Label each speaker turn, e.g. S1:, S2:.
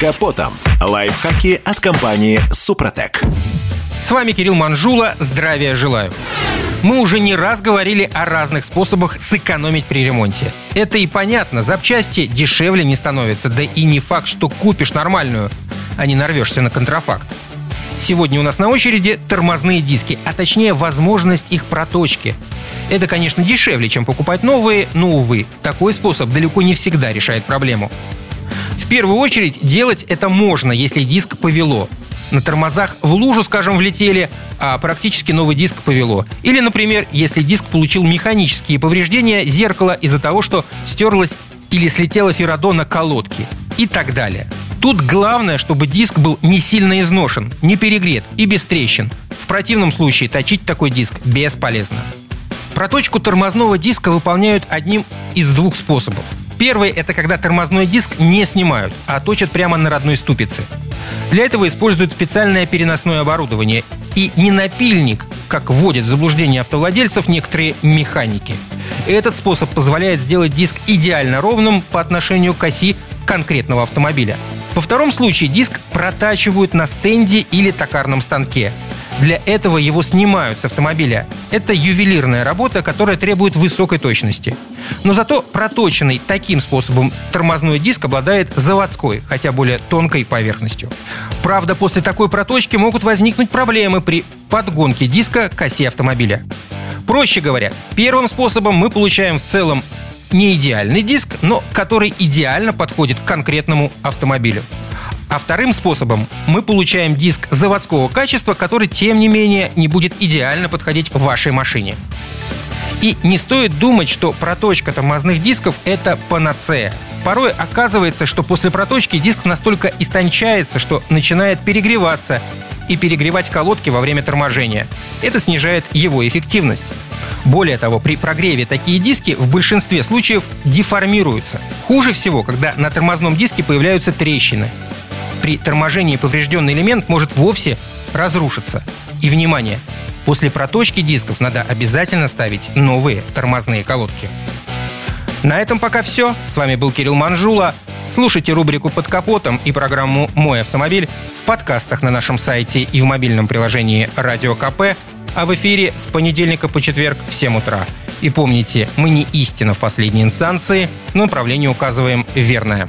S1: капотом. Лайфхаки от компании «Супротек».
S2: С вами Кирилл Манжула. Здравия желаю. Мы уже не раз говорили о разных способах сэкономить при ремонте. Это и понятно, запчасти дешевле не становятся, да и не факт, что купишь нормальную, а не нарвешься на контрафакт. Сегодня у нас на очереди тормозные диски, а точнее возможность их проточки. Это, конечно, дешевле, чем покупать новые, но, увы, такой способ далеко не всегда решает проблему. Первую очередь делать это можно, если диск повело. На тормозах в лужу, скажем, влетели, а практически новый диск повело. Или, например, если диск получил механические повреждения зеркала из-за того, что стерлась или слетела феррадо на колодке и так далее. Тут главное, чтобы диск был не сильно изношен, не перегрет и без трещин. В противном случае точить такой диск бесполезно. Проточку тормозного диска выполняют одним из двух способов. Первый – это когда тормозной диск не снимают, а точат прямо на родной ступице. Для этого используют специальное переносное оборудование и не напильник, как вводят в заблуждение автовладельцев некоторые механики. Этот способ позволяет сделать диск идеально ровным по отношению к оси конкретного автомобиля – во втором случае диск протачивают на стенде или токарном станке. Для этого его снимают с автомобиля. Это ювелирная работа, которая требует высокой точности. Но зато проточенный таким способом тормозной диск обладает заводской, хотя более тонкой поверхностью. Правда, после такой проточки могут возникнуть проблемы при подгонке диска к оси автомобиля. Проще говоря, первым способом мы получаем в целом не идеальный диск, но который идеально подходит к конкретному автомобилю. А вторым способом мы получаем диск заводского качества, который, тем не менее, не будет идеально подходить вашей машине. И не стоит думать, что проточка тормозных дисков – это панацея. Порой оказывается, что после проточки диск настолько истончается, что начинает перегреваться и перегревать колодки во время торможения. Это снижает его эффективность. Более того, при прогреве такие диски в большинстве случаев деформируются. Хуже всего, когда на тормозном диске появляются трещины. При торможении поврежденный элемент может вовсе разрушиться. И, внимание, после проточки дисков надо обязательно ставить новые тормозные колодки. На этом пока все. С вами был Кирилл Манжула. Слушайте рубрику «Под капотом» и программу «Мой автомобиль» в подкастах на нашем сайте и в мобильном приложении «Радио КП», а в эфире с понедельника по четверг в 7 утра. И помните, мы не истина в последней инстанции, но направление указываем верное.